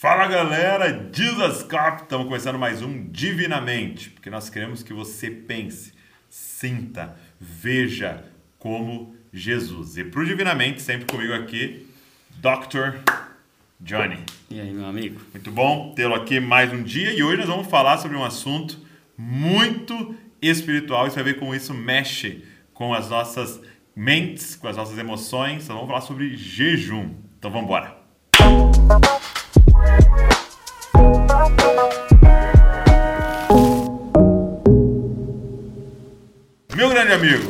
Fala galera, Jesus Cop, estamos começando mais um Divinamente, porque nós queremos que você pense, sinta, veja como Jesus. E para o Divinamente, sempre comigo aqui, Dr. Johnny. E aí, meu amigo? Muito bom tê-lo aqui mais um dia e hoje nós vamos falar sobre um assunto muito espiritual e você vai ver como isso mexe com as nossas mentes, com as nossas emoções. Então vamos falar sobre jejum. Então vamos embora. Meu grande amigo,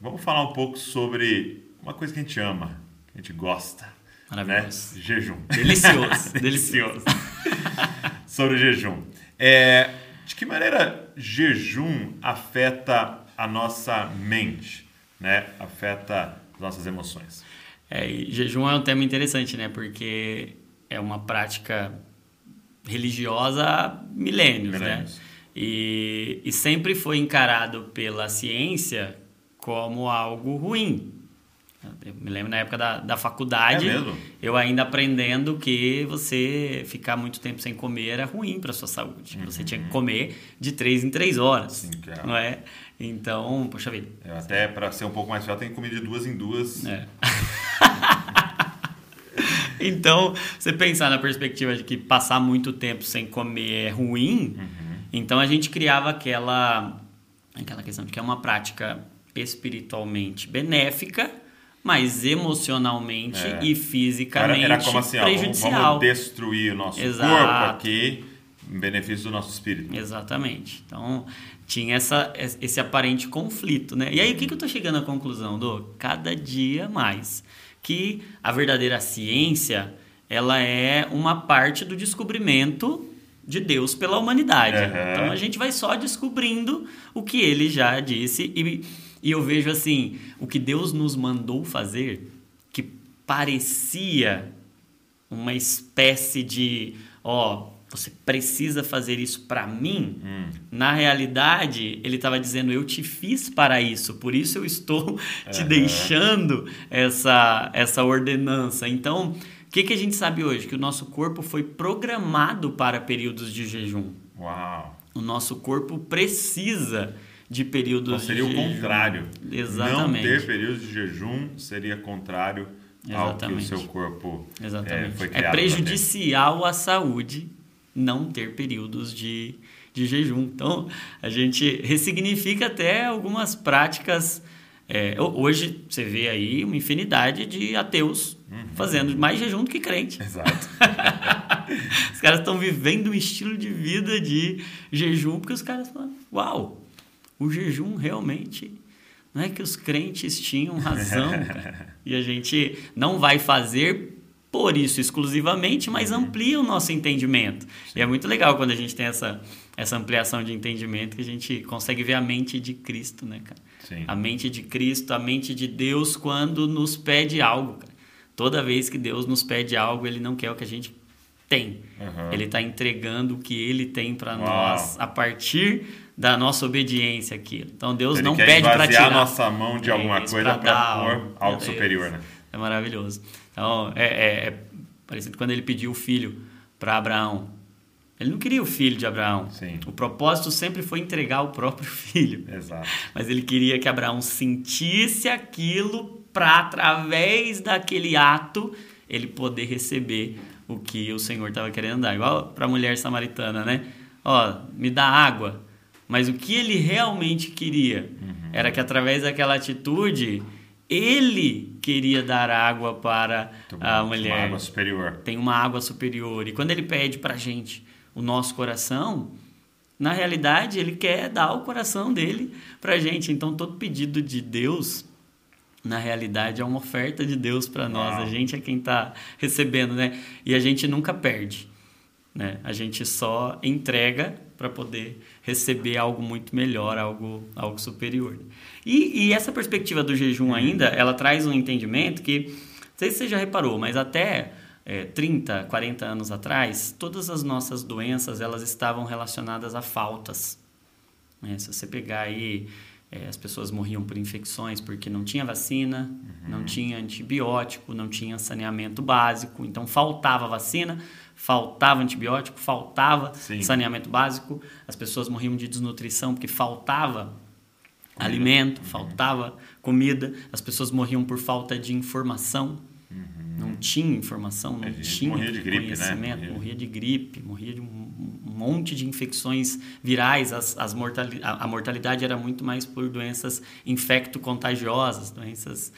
vamos falar um pouco sobre uma coisa que a gente ama, que a gente gosta. Maravilhoso. Né? Jejum. Delicioso. delicioso. sobre o jejum. É, de que maneira jejum afeta a nossa mente, né? Afeta as nossas emoções? É, jejum é um tema interessante, né? Porque é uma prática religiosa há milênios, né? milênios. né? E, e sempre foi encarado pela ciência como algo ruim. Eu me lembro na época da, da faculdade, é eu ainda aprendendo que você ficar muito tempo sem comer era ruim para sua saúde. Uhum. Você tinha que comer de três em três horas, Sim, claro. não é? Então, poxa vida. Eu até para ser um pouco mais fiel, tem que comer de duas em duas. É. então, você pensar na perspectiva de que passar muito tempo sem comer é ruim, uhum. então a gente criava aquela aquela questão de que é uma prática espiritualmente benéfica mas emocionalmente é. e fisicamente era, era como assim, prejudicial. Ó, vamos, destruir o nosso Exato. corpo aqui em benefício do nosso espírito. Exatamente. Então, tinha essa, esse aparente conflito, né? E aí, o que, que eu estou chegando à conclusão, do Cada dia mais. Que a verdadeira ciência, ela é uma parte do descobrimento de Deus pela humanidade. Uhum. Então, a gente vai só descobrindo o que ele já disse e e eu vejo assim, o que Deus nos mandou fazer, que parecia uma espécie de, ó, você precisa fazer isso para mim. Hum. Na realidade, ele estava dizendo: Eu te fiz para isso, por isso eu estou te deixando essa, essa ordenança. Então, o que, que a gente sabe hoje? Que o nosso corpo foi programado para períodos de jejum. Uau! O nosso corpo precisa de períodos então, seria de o jejum. contrário. Exatamente. Não ter períodos de jejum seria contrário Exatamente. ao que o seu corpo é, foi criado. É prejudicial à saúde não ter períodos de, de jejum. Então, a gente ressignifica até algumas práticas. É, hoje você vê aí uma infinidade de ateus uhum. fazendo mais jejum do que crente. Exato. os caras estão vivendo um estilo de vida de jejum porque os caras falam, uau, o jejum realmente não é que os crentes tinham razão e a gente não vai fazer por isso exclusivamente, mas uhum. amplia o nosso entendimento. E é muito legal quando a gente tem essa, essa ampliação de entendimento que a gente consegue ver a mente de Cristo, né, cara? Sim. A mente de Cristo, a mente de Deus quando nos pede algo, cara. Toda vez que Deus nos pede algo, Ele não quer o que a gente tem. Uhum. Ele está entregando o que Ele tem para nós a partir da nossa obediência aqui. Então Deus Ele não pede para tirar a nossa mão de alguma coisa para pôr algo superior, né? É maravilhoso. Então é, é, é parecido quando ele pediu o filho para Abraão. Ele não queria o filho de Abraão. Sim. O propósito sempre foi entregar o próprio filho. Exato. Mas ele queria que Abraão sentisse aquilo para através daquele ato ele poder receber o que o Senhor estava querendo dar. Igual para a mulher samaritana, né? Ó, me dá água. Mas o que ele realmente queria uhum. era que através daquela atitude ele queria dar água para a mulher. Uma água superior. Tem uma água superior. E quando ele pede para a gente o nosso coração, na realidade ele quer dar o coração dele para a gente. Então todo pedido de Deus, na realidade, é uma oferta de Deus para nós. A gente é quem está recebendo, né? E a gente nunca perde. Né? A gente só entrega para poder receber algo muito melhor, algo, algo superior. E, e, essa perspectiva do jejum ainda, ela traz um entendimento que, não sei se você já reparou, mas até é, 30, 40 anos atrás, todas as nossas doenças elas estavam relacionadas a faltas. Né? Se você pegar aí, é, as pessoas morriam por infecções porque não tinha vacina, uhum. não tinha antibiótico, não tinha saneamento básico, então faltava vacina, faltava antibiótico, faltava Sim. saneamento básico, as pessoas morriam de desnutrição porque faltava alimento, faltava comida, as pessoas morriam por falta de informação. Não tinha informação, não gente tinha morria de gripe, né? conhecimento, Morria. morria de gripe, morria de um um monte de infecções virais, as, as mortali a, a mortalidade era muito mais por doenças infecto-contagiosas, doenças...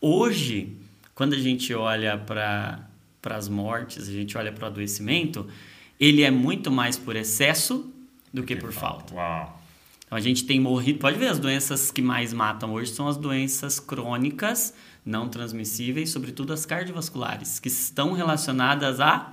Hoje, quando a gente olha para as mortes, a gente olha para o adoecimento, ele é muito mais por excesso do que por falta. Uau. Então a gente tem morrido. Pode ver, as doenças que mais matam hoje são as doenças crônicas, não transmissíveis, sobretudo as cardiovasculares, que estão relacionadas a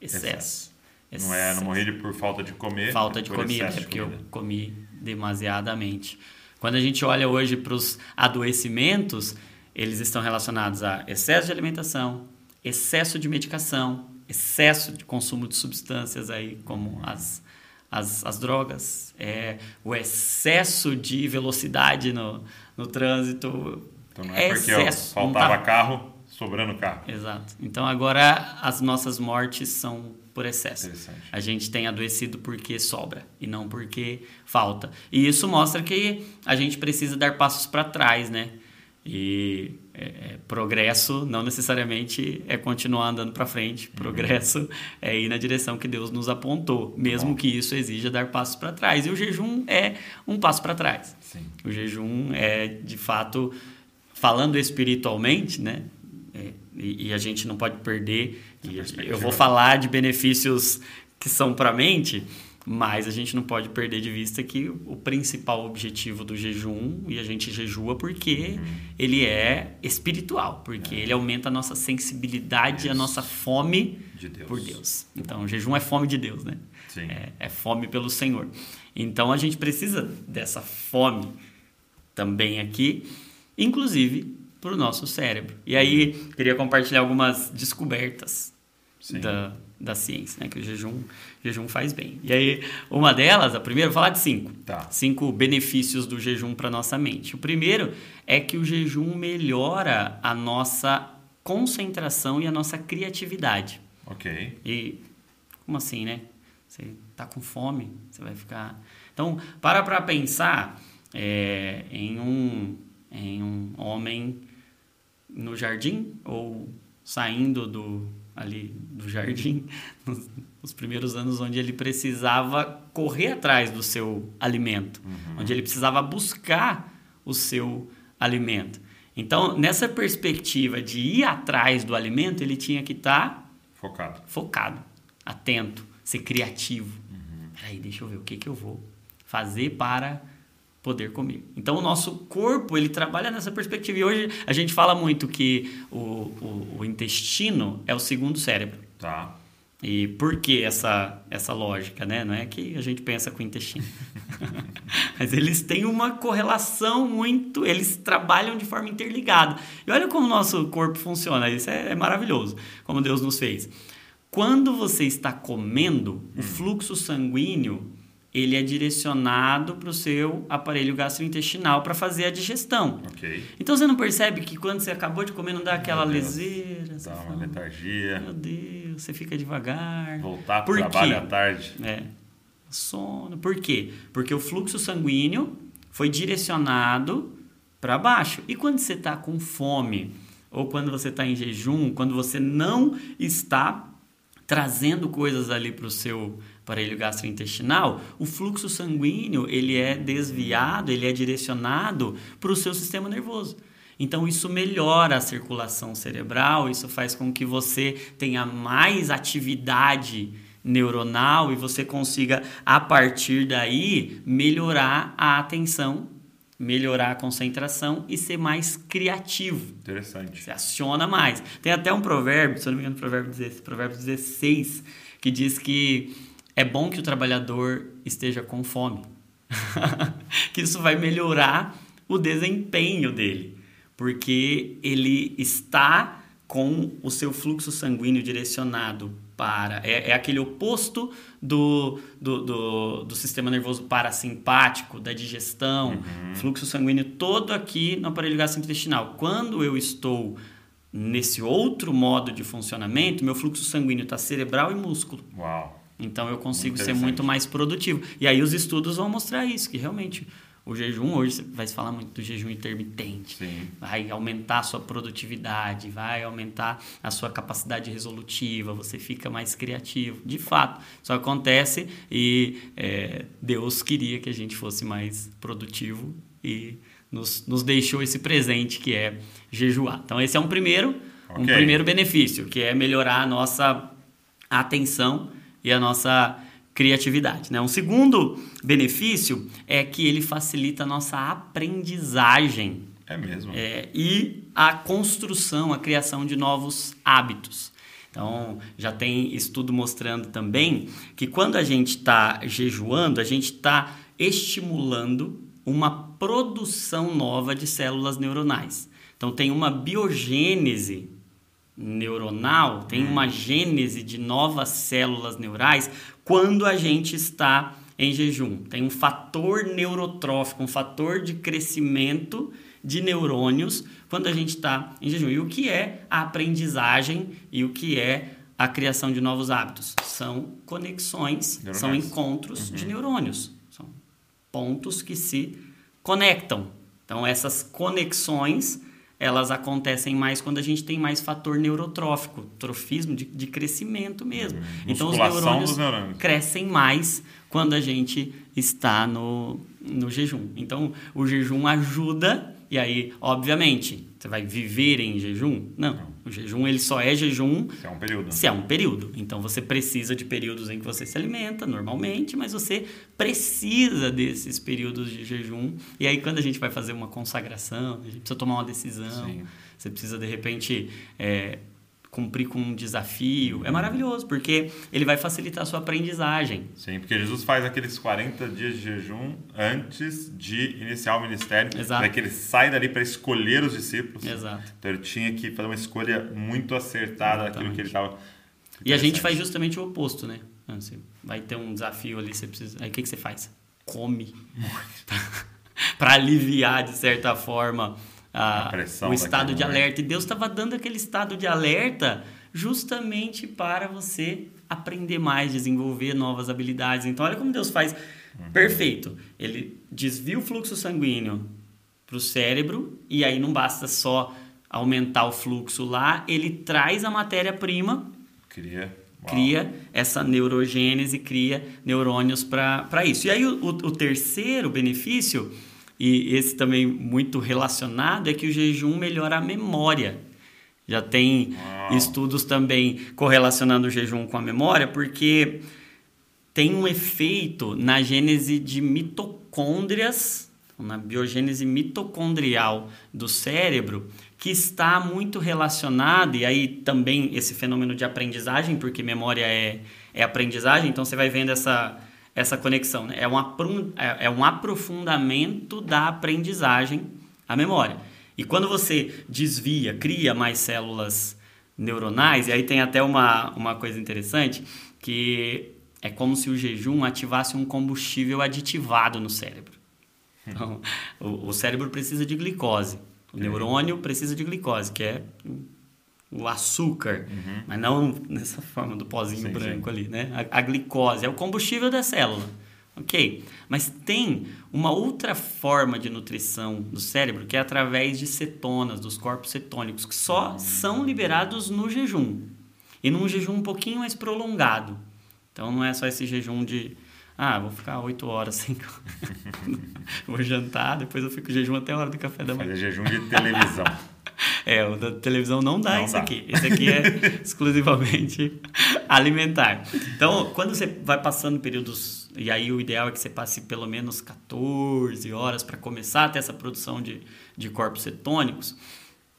excesso. Não é, não Excesso. morrer de- por falta de comer. Falta de comida, excesso é porque eu comi demasiadamente. Quando a gente olha hoje para os adoecimentos, eles estão relacionados a excesso de alimentação, excesso de medicação, excesso de consumo de substâncias aí, como as, as, as drogas, é, o excesso de velocidade no, no trânsito. Então não é porque ó, excesso, não faltava tá- carro, sobrando carro. Exato. Então agora as nossas mortes são por excesso. A gente tem adoecido porque sobra e não porque falta. E isso mostra que a gente precisa dar passos para trás, né? E é, é, progresso não necessariamente é continuar andando para frente. Uhum. Progresso é ir na direção que Deus nos apontou, mesmo bom. que isso exija dar passos para trás. E o jejum é um passo para trás. Sim. O jejum é, de fato, falando espiritualmente, né? É, e, e a gente não pode perder. Eu vou falar de benefícios que são para a mente, mas a gente não pode perder de vista que o principal objetivo do jejum, e a gente jejua porque Uhum. ele é espiritual, porque ele aumenta a nossa sensibilidade, a Isso. nossa fome De Deus. por Deus. Então, o jejum é fome de Deus, né? Sim. É, é fome pelo Senhor. Então, a gente precisa dessa fome também aqui, inclusive para o nosso cérebro. E aí, queria compartilhar algumas descobertas Sim. da, da ciência, né? Que o jejum, jejum faz bem. E aí, uma delas, a primeira, vou falar de cinco. Tá. Cinco benefícios do jejum para nossa mente. O primeiro é que o jejum melhora a nossa concentração e a nossa criatividade. Ok. E como assim, né? Você tá com fome, você vai ficar. Então, para para pensar é, em um em um homem no jardim ou saindo do ali do jardim nos, nos primeiros anos onde ele precisava correr atrás do seu alimento, onde ele precisava buscar o seu alimento. Então, nessa perspectiva de ir atrás do alimento, ele tinha que estar Focado. focado, atento, ser criativo. Uhum. Peraí, deixa eu ver o que, que eu vou fazer para poder comer. Então, o nosso corpo, ele trabalha nessa perspectiva. E hoje a gente fala muito que o, o, o intestino é o segundo cérebro. Tá. E por que essa, essa lógica, né? Não é que a gente pensa com o intestino. Mas eles têm uma correlação muito... Eles trabalham de forma interligada. E olha como o nosso corpo funciona. Isso é, é maravilhoso, como Deus nos fez. Quando você está comendo, o fluxo sanguíneo ele é direcionado para o seu aparelho gastrointestinal para fazer a digestão. Ok. Então você não percebe que quando você acabou de comer não dá aquela leseira? Dá uma fala, letargia. Meu Deus, você fica devagar. Voltar pro Por trabalho à tarde. É. Sono. Por quê? Porque o fluxo sanguíneo foi direcionado para baixo. E quando você está com fome, ou quando você está em jejum, quando você não está trazendo coisas ali para o seu aparelho gastrointestinal, o fluxo sanguíneo ele é desviado, ele é direcionado para o seu sistema nervoso. Então isso melhora a circulação cerebral, isso faz com que você tenha mais atividade neuronal e você consiga a partir daí melhorar a atenção, melhorar a concentração e ser mais criativo. Interessante. Você aciona mais. Tem até um provérbio, se eu não me engano, provérbio 16, provérbio 16 que diz que é bom que o trabalhador esteja com fome. que isso vai melhorar o desempenho dele, porque ele está com o seu fluxo sanguíneo direcionado para. É, é aquele oposto do, do, do, do sistema nervoso parasimpático, da digestão, fluxo sanguíneo todo aqui no aparelho gastrointestinal. Quando eu estou nesse outro modo de funcionamento, meu fluxo sanguíneo está cerebral e músculo. Uau. Então eu consigo ser muito mais produtivo. E aí os estudos vão mostrar isso, que realmente o jejum, hoje vai se falar muito do jejum intermitente. Sim. Vai aumentar a sua produtividade, vai aumentar a sua capacidade resolutiva, você fica mais criativo. De fato, isso acontece e é, Deus queria que a gente fosse mais produtivo e nos, nos deixou esse presente que é jejuar. Então, esse é um primeiro, okay. um primeiro benefício, que é melhorar a nossa atenção e a nossa criatividade. Né? Um segundo benefício é que ele facilita a nossa aprendizagem. É mesmo. É, e a construção, a criação de novos hábitos. Então, já tem estudo mostrando também que quando a gente está jejuando, a gente está estimulando uma produção nova de células neuronais. Então, tem uma biogênese neuronal, tem uma gênese de novas células neurais quando a gente está em jejum. Tem um fator neurotrófico, um fator de crescimento de neurônios quando a gente está em jejum. E o que é a aprendizagem e o que é a criação de novos hábitos? São conexões, Neuronais. são encontros uhum. de neurônios. São pontos que se conectam. Então, essas conexões elas acontecem mais quando a gente tem mais fator neurotrófico, trofismo de, de crescimento mesmo. Uhum. Então os neurônios, neurônios, crescem mais quando a gente está no, no jejum. Então o jejum ajuda e aí, obviamente, você vai viver em jejum? Não. O jejum ele só é jejum se é um período. Se é um período. Então você precisa de períodos em que você se alimenta normalmente, mas você precisa desses períodos de jejum. E aí quando a gente vai fazer uma consagração, a gente precisa tomar uma decisão. Sim. Você precisa de repente é, cumprir com um desafio. É maravilhoso, porque ele vai facilitar a sua aprendizagem. Sim, porque Jesus faz aqueles 40 dias de jejum antes de iniciar o ministério. Exato. Para que ele sai dali para escolher os discípulos. Exato. Então ele tinha que fazer uma escolha muito acertada daquilo que ele estava. E a gente faz justamente o oposto, né? Você vai ter um desafio ali, você precisa. Aí o que, que você faz? Come. para aliviar, de certa forma, a, a o estado de alerta. E Deus estava dando aquele estado de alerta justamente para você aprender mais, desenvolver novas habilidades. Então, olha como Deus faz. Uhum. Perfeito. Ele desvia o fluxo sanguíneo para o cérebro e aí não basta só aumentar o fluxo lá, ele traz a matéria-prima. Cria. Uau. Cria essa neurogênese, cria neurônios para isso. E aí, o, o, o terceiro benefício e esse também muito relacionado é que o jejum melhora a memória. Já tem Uau. estudos também correlacionando o jejum com a memória, porque tem um efeito na gênese de mitocôndrias, na biogênese mitocondrial do cérebro, que está muito relacionado, e aí também esse fenômeno de aprendizagem, porque memória é, é aprendizagem, então você vai vendo essa essa conexão. Né? É, um é, é um aprofundamento da aprendizagem à memória. E quando você desvia, cria mais células neuronais, e aí tem até uma, uma coisa interessante, que é como se o jejum ativasse um combustível aditivado no cérebro. Então, o, o cérebro precisa de glicose. O neurônio precisa de glicose, que é o açúcar, uhum. mas não nessa forma do pozinho sim, branco sim. ali, né? A, a, glicose é o combustível da célula, ok? Mas tem uma outra forma de nutrição do cérebro que é através de cetonas, dos corpos cetônicos, que só uhum. são liberados no jejum e num jejum um pouquinho mais prolongado. Então não é só esse jejum de ah, vou ficar oito horas sem vou jantar, depois eu fico jejum até a hora do café da manhã. Fazer jejum de televisão. É, o da televisão não dá não isso dá. aqui. Esse aqui é exclusivamente alimentar. Então, quando você vai passando períodos, e aí o ideal é que você passe pelo menos 14 horas para começar a ter essa produção de, de corpos cetônicos,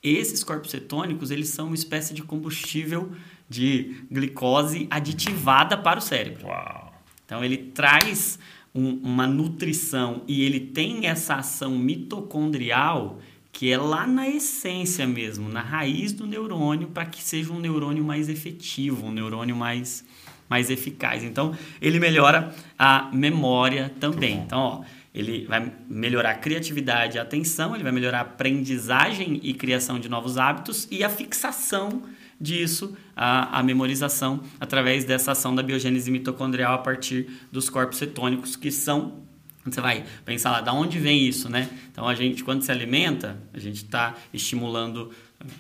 esses corpos cetônicos, eles são uma espécie de combustível de glicose aditivada para o cérebro. Uau. Então, ele traz um, uma nutrição e ele tem essa ação mitocondrial que é lá na essência mesmo, na raiz do neurônio, para que seja um neurônio mais efetivo, um neurônio mais, mais eficaz. Então, ele melhora a memória também. Então, ó, ele vai melhorar a criatividade e a atenção, ele vai melhorar a aprendizagem e criação de novos hábitos e a fixação disso, a, a memorização, através dessa ação da biogênese mitocondrial a partir dos corpos cetônicos, que são você vai pensar lá, da onde vem isso, né? Então a gente, quando se alimenta, a gente está estimulando.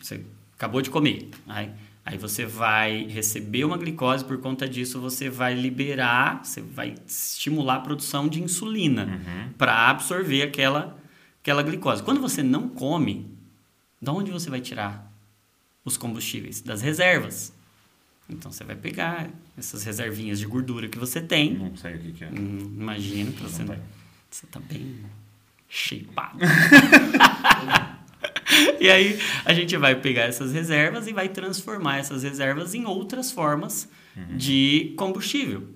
Você acabou de comer, aí, aí você vai receber uma glicose, por conta disso você vai liberar, você vai estimular a produção de insulina Uhum. para absorver aquela, aquela glicose. Quando você não come, da onde você vai tirar os combustíveis? Das reservas. Então você vai pegar essas reservinhas de gordura que você tem. Não sei o que, que é. Hum, Imagino que você, Não você tá bem shapeado. e aí a gente vai pegar essas reservas e vai transformar essas reservas em outras formas de combustível.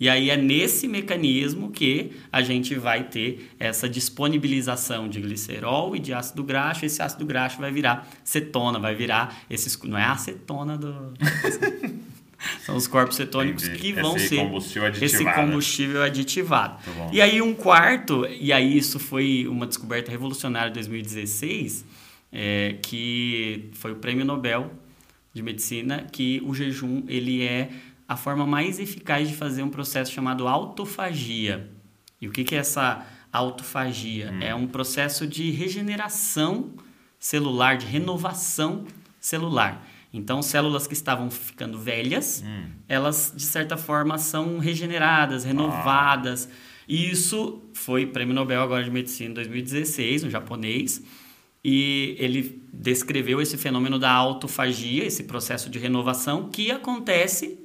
E aí é nesse mecanismo que a gente vai ter essa disponibilização de glicerol e de ácido graxo. Esse ácido graxo vai virar cetona, vai virar esses. Não é a acetona do. São os corpos cetônicos Entendi. que vão Esse ser combustível esse combustível aditivado. Bom. E aí um quarto, e aí isso foi uma descoberta revolucionária em 2016, é, que foi o Prêmio Nobel de Medicina, que o jejum ele é a forma mais eficaz de fazer um processo chamado autofagia. E o que, que é essa autofagia? Hum. É um processo de regeneração celular, de renovação celular. Então, células que estavam ficando velhas, Hum. elas, de certa forma, são regeneradas, renovadas. E isso foi Prêmio Nobel agora de Medicina em 2016, um japonês. E ele descreveu esse fenômeno da autofagia, esse processo de renovação que acontece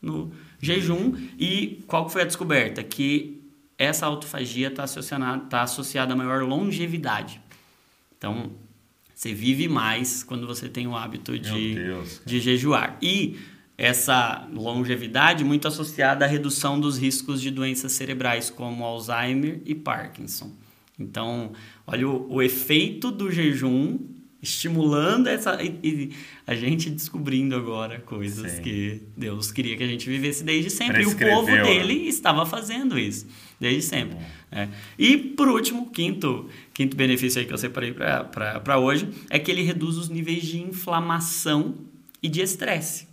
no jejum. E qual foi a descoberta? Que essa autofagia está associada, tá associada a maior longevidade. Então, você vive mais quando você tem o hábito de, Deus, de jejuar. E essa longevidade muito associada à redução dos riscos de doenças cerebrais como Alzheimer e Parkinson. Então, olha o, o efeito do jejum estimulando essa e, e a gente descobrindo agora coisas Sim. que Deus queria que a gente vivesse desde sempre e o povo né? dele estava fazendo isso desde sempre. né? E por último, quinto, quinto benefício aí que eu separei para hoje é que ele reduz os níveis de inflamação e de estresse.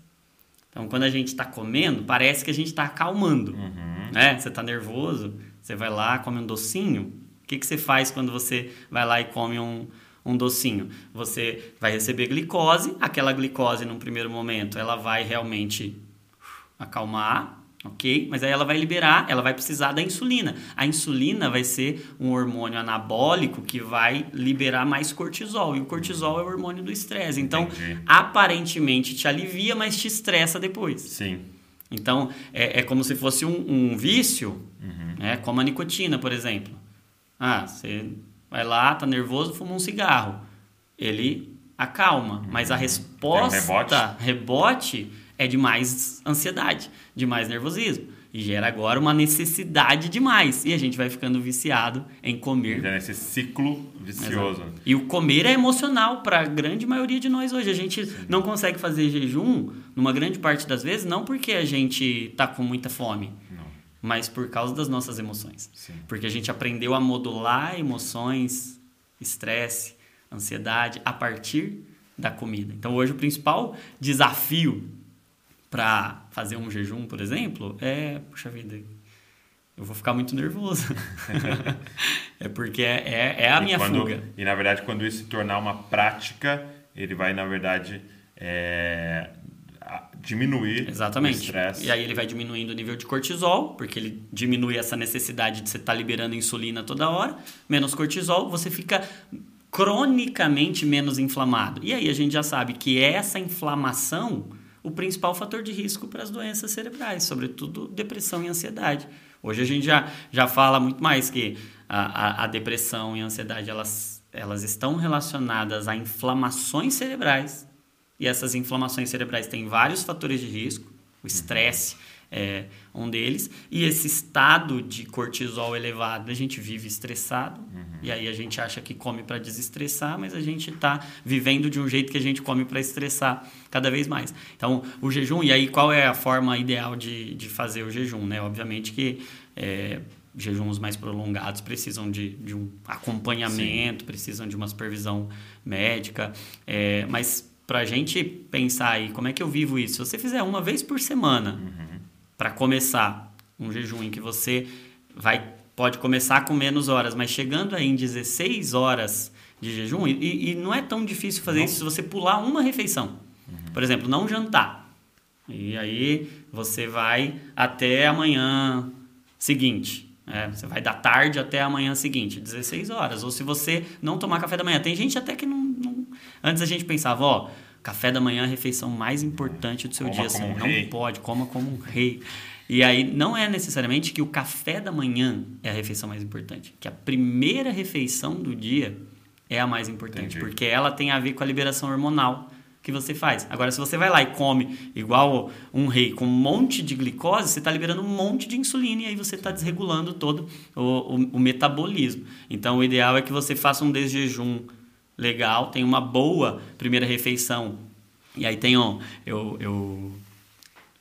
Então, quando a gente está comendo, parece que a gente está acalmando. Uhum. Né? Você está nervoso, você vai lá, come um docinho. O que, que você faz quando você vai lá e come um, um docinho? Você vai receber glicose, aquela glicose, num primeiro momento, ela vai realmente acalmar, ok? Mas aí ela vai liberar, ela vai precisar da insulina. A insulina vai ser um hormônio anabólico que vai liberar mais cortisol. E o cortisol é o hormônio do estresse. Então, Entendi. aparentemente te alivia, mas te estressa depois. Sim. Então, é, é como se fosse um, um vício, Uhum. né? como a nicotina, por exemplo. Ah, você vai lá, tá nervoso, fuma um cigarro. Ele acalma, mas a resposta, Uhum. rebote. rebote é de mais ansiedade, de mais nervosismo. E gera agora uma necessidade de mais. E a gente vai ficando viciado em comer nesse ciclo vicioso. Exato. E o comer é emocional para a grande maioria de nós hoje. A gente não consegue fazer jejum, numa grande parte das vezes, não porque a gente tá com muita fome. Mas por causa das nossas emoções. Sim. Porque a gente aprendeu a modular emoções, estresse, ansiedade a partir da comida. Então hoje o principal desafio para fazer um jejum, por exemplo, é, puxa vida, eu vou ficar muito nervoso. é porque é, é, é a E minha quando- fuga. E na verdade, quando isso se tornar uma prática, ele vai, na verdade, é, diminuir o Exatamente. estresse. E aí ele vai diminuindo o nível de cortisol, porque ele diminui essa necessidade de você estar liberando insulina toda hora. Menos cortisol, você fica cronicamente menos inflamado. E aí a gente já sabe que essa inflamação o principal fator de risco para as doenças cerebrais, sobretudo depressão e ansiedade. Hoje a gente já, já fala muito mais que a, a, a depressão e a ansiedade elas, elas estão relacionadas a inflamações cerebrais e essas inflamações cerebrais têm vários fatores de risco. O estresse é um deles. E esse estado de cortisol elevado, a gente vive estressado. E aí a gente acha que come para desestressar, mas a gente está vivendo de um jeito que a gente come para estressar cada vez mais. Então, o jejum, e aí qual é a forma ideal de, de fazer o jejum? Né? Obviamente que é, jejuns mais prolongados precisam de, de um acompanhamento, Sim. precisam de uma supervisão médica. É, mas para a gente pensar aí, como é que eu vivo isso? Se você fizer uma vez por semana, uhum. para começar um jejum em que você vai pode começar com menos horas, mas chegando aí em 16 horas de jejum, e, e não é tão difícil fazer não. isso se você pular uma refeição. Uhum. Por exemplo, não jantar. E aí você vai até amanhã seguinte. É, você vai da tarde até amanhã seguinte, 16 horas. Ou se você não tomar café da manhã. Tem gente até que não. Antes a gente pensava, ó, café da manhã é a refeição mais importante do seu coma dia. Assim, um não rei. pode, coma como um rei. E aí não é necessariamente que o café da manhã é a refeição mais importante, que a primeira refeição do dia é a mais importante, Entendi. porque ela tem a ver com a liberação hormonal que você faz. Agora, se você vai lá e come igual um rei com um monte de glicose, você está liberando um monte de insulina e aí você está desregulando todo o, o, o, metabolismo. Então, o ideal é que você faça um desjejum legal, tenha uma boa primeira refeição. E aí tem, ó, eu, eu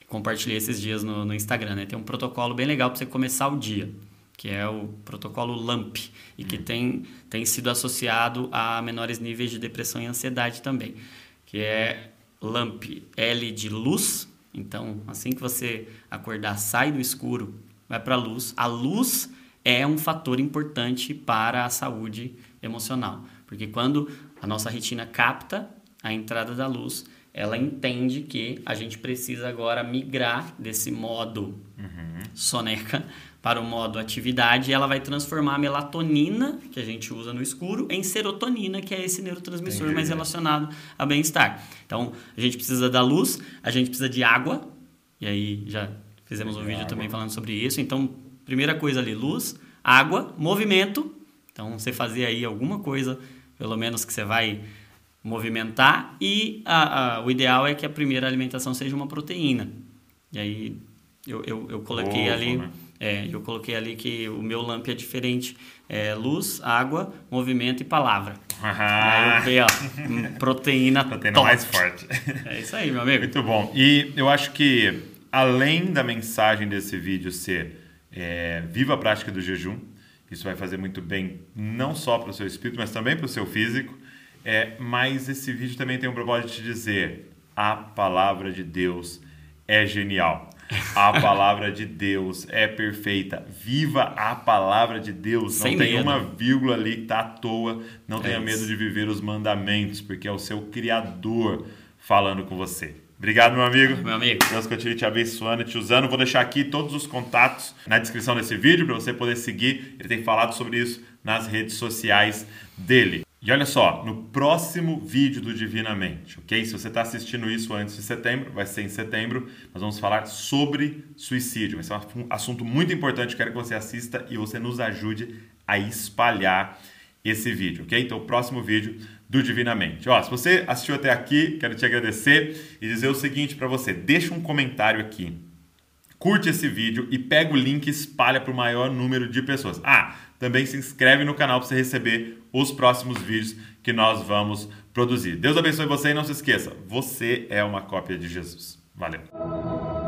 compartilhei esses dias no, no Instagram, né? Tem um protocolo bem legal para você começar o dia, que é o protocolo LAMP, e que hum. tem, tem sido associado a menores níveis de depressão e ansiedade também, que é LAMP, L de luz, então assim que você acordar, sai do escuro, vai para a luz. A luz é um fator importante para a saúde emocional, porque quando a nossa retina capta a entrada da luz, ela entende que a gente precisa agora migrar desse modo uhum. soneca para o modo atividade e ela vai transformar a melatonina, que a gente usa no escuro, em serotonina, que é esse neurotransmissor Entendi. mais relacionado a bem-estar. Então, a gente precisa da luz, a gente precisa de água, e aí já fizemos um vídeo água. também falando sobre isso. Então, primeira coisa ali, luz, água, movimento. Então, você fazer aí alguma coisa, pelo menos que você vai movimentar e a, a, o ideal é que a primeira alimentação seja uma proteína. E aí eu, eu, eu coloquei Ovo, ali, né? é, eu coloquei ali que o meu lamp é diferente, é luz, água, movimento e palavra. Ah. Aí eu vi, ó, proteína, proteína top. mais forte. É isso aí, meu amigo. Muito bom. E eu acho que além da mensagem desse vídeo ser é, viva a prática do jejum, isso vai fazer muito bem não só para o seu espírito, mas também para o seu físico. É, mas esse vídeo também tem um propósito de dizer: a palavra de Deus é genial. A palavra de Deus é perfeita. Viva a palavra de Deus. Sem não tem medo. uma vírgula ali que tá à toa. Não É tenha isso. medo de viver os mandamentos, porque é o seu Criador falando com você. Obrigado, meu amigo. Meu amigo. Deus continue te abençoando e te usando. Vou deixar aqui todos os contatos na descrição desse vídeo para você poder seguir. Ele tem falado sobre isso nas redes sociais dele. E olha só, no próximo vídeo do Divinamente, ok? Se você está assistindo isso antes de setembro, vai ser em setembro, nós vamos falar sobre suicídio. Vai ser um assunto muito importante, quero que você assista e você nos ajude a espalhar esse vídeo, ok? Então, o próximo vídeo do Divinamente. Ó, se você assistiu até aqui, quero te agradecer e dizer o seguinte para você: deixa um comentário aqui, curte esse vídeo e pega o link e espalha para o maior número de pessoas. Ah, também se inscreve no canal para você receber os próximos vídeos que nós vamos produzir. Deus abençoe você e não se esqueça, você é uma cópia de Jesus. Valeu!